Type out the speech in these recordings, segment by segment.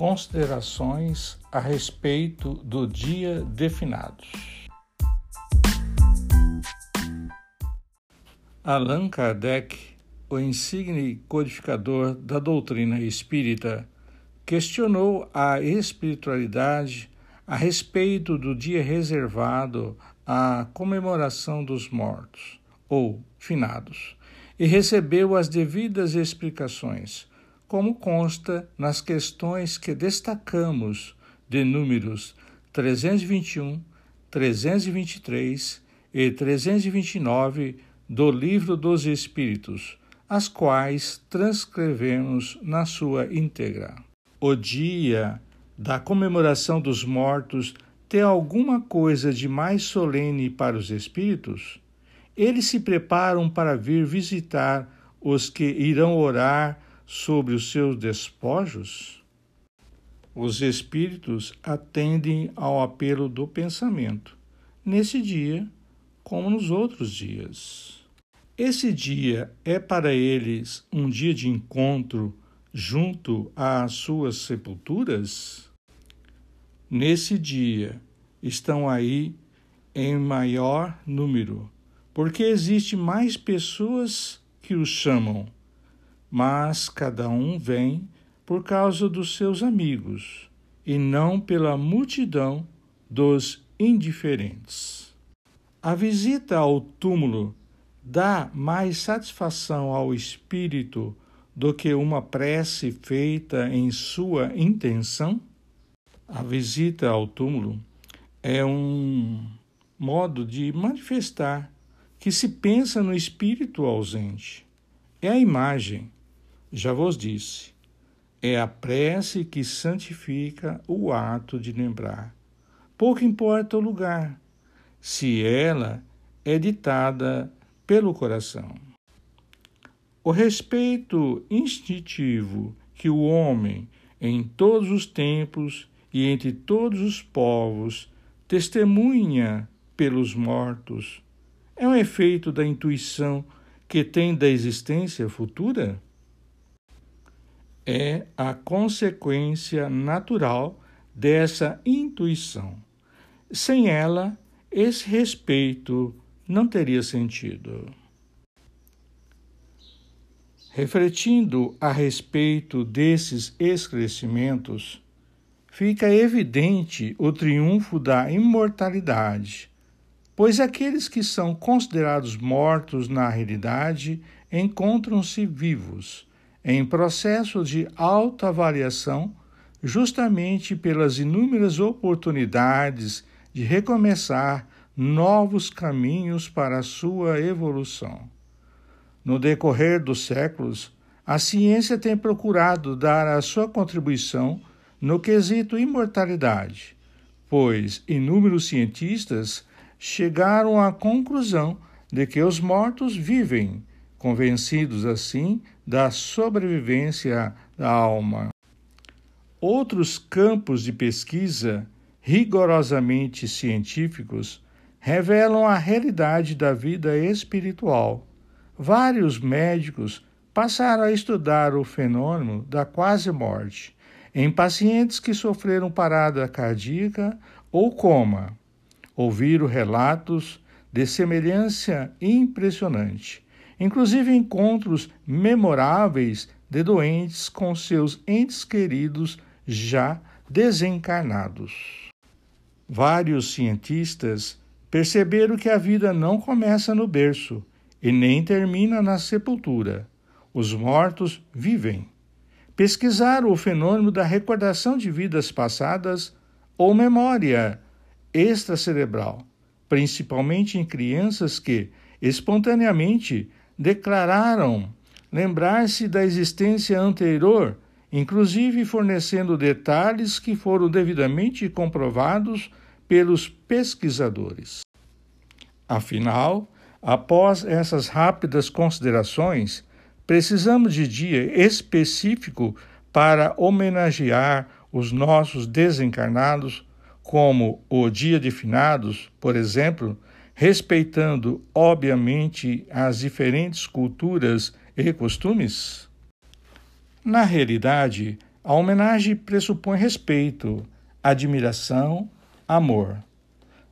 considerações a respeito do dia de finados. Allan Kardec, o insigne codificador da doutrina espírita, questionou a espiritualidade a respeito do dia reservado à comemoração dos mortos, ou finados, e recebeu as devidas explicações como consta nas questões que destacamos de números 321, 323 e 329 do Livro dos Espíritos, as quais transcrevemos na sua íntegra. O dia da comemoração dos mortos tem alguma coisa de mais solene para os espíritos? Eles se preparam para vir visitar os que irão orar sobre os seus despojos? Os espíritos atendem ao apelo do pensamento, nesse dia como nos outros dias. Esse dia é para eles um dia de encontro junto às suas sepulturas? Nesse dia estão aí em maior número, porque existe mais pessoas que os chamam mas cada um vem por causa dos seus amigos e não pela multidão dos indiferentes. A visita ao túmulo dá mais satisfação ao espírito do que uma prece feita em sua intenção? A visita ao túmulo é um modo de manifestar que se pensa no espírito ausente. É a imagem já vos disse, é a prece que santifica o ato de lembrar. Pouco importa o lugar, se ela é ditada pelo coração. O respeito instintivo que o homem, em todos os tempos e entre todos os povos, testemunha pelos mortos, é um efeito da intuição que tem da existência futura? É a consequência natural dessa intuição. Sem ela, esse respeito não teria sentido. Refletindo a respeito desses esclarecimentos, fica evidente o triunfo da imortalidade, pois aqueles que são considerados mortos na realidade encontram-se vivos em processo de alta variação, justamente pelas inúmeras oportunidades de recomeçar novos caminhos para a sua evolução. No decorrer dos séculos, a ciência tem procurado dar a sua contribuição no quesito imortalidade, pois inúmeros cientistas chegaram à conclusão de que os mortos vivem convencidos assim da sobrevivência da alma. Outros campos de pesquisa rigorosamente científicos revelam a realidade da vida espiritual. Vários médicos passaram a estudar o fenômeno da quase-morte em pacientes que sofreram parada cardíaca ou coma. Ouviram relatos de semelhança impressionante inclusive encontros memoráveis de doentes com seus entes queridos já desencarnados. Vários cientistas perceberam que a vida não começa no berço e nem termina na sepultura. Os mortos vivem. Pesquisaram o fenômeno da recordação de vidas passadas ou memória extracerebral, principalmente em crianças que, espontaneamente, declararam lembrar-se da existência anterior, inclusive fornecendo detalhes que foram devidamente comprovados pelos pesquisadores. Afinal, após essas rápidas considerações, precisamos de dia específico para homenagear os nossos desencarnados, como o Dia de Finados, por exemplo, respeitando, obviamente, as diferentes culturas e costumes? Na realidade, A homenagem pressupõe respeito, admiração, amor.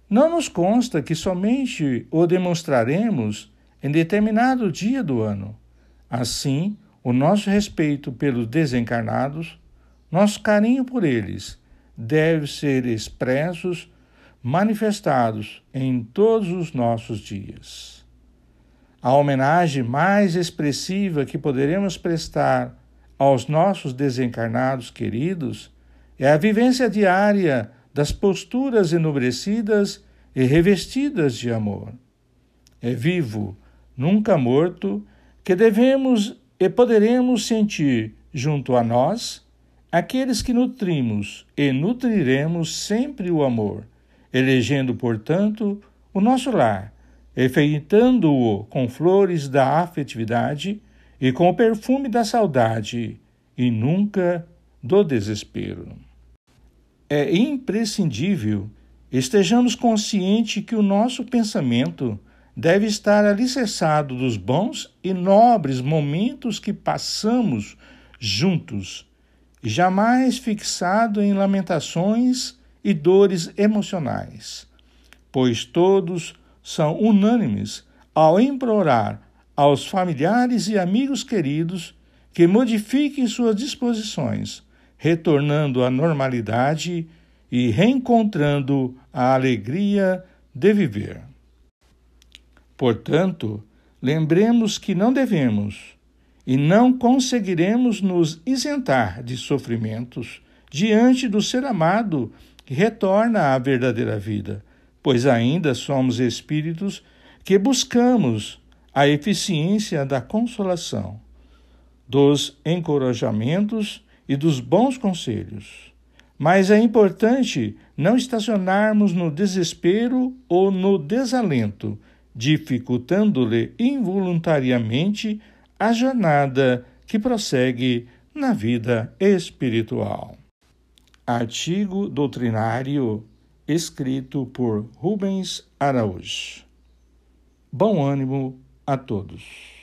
Não nos consta que somente o demonstraremos em determinado dia do ano. Assim, o nosso respeito pelos desencarnados, nosso carinho por eles, deve ser expressos, manifestados em todos os nossos dias. A homenagem mais expressiva que poderemos prestar aos nossos desencarnados queridos é a vivência diária das posturas enobrecidas e revestidas de amor. É vivo, nunca morto, que devemos e poderemos sentir junto a nós aqueles que nutrimos e nutriremos sempre o amor, elegendo, portanto, o nosso lar, enfeitando-o com flores da afetividade e com o perfume da saudade e nunca do desespero. É imprescindível estejamos conscientes que o nosso pensamento deve estar alicerçado dos bons e nobres momentos que passamos juntos, e jamais fixado em lamentações e dores emocionais, pois todos são unânimes ao implorar aos familiares e amigos queridos que modifiquem suas disposições, retornando à normalidade e reencontrando a alegria de viver. Portanto, lembremos que não devemos e não conseguiremos nos isentar de sofrimentos diante do ser amado que retorna à verdadeira vida, pois ainda somos espíritos que buscamos a eficiência da consolação, dos encorajamentos e dos bons conselhos. Mas é importante não estacionarmos no desespero ou no desalento, dificultando-lhe involuntariamente a jornada que prossegue na vida espiritual. Artigo doutrinário escrito por Rubens Araújo. Bom ânimo a todos.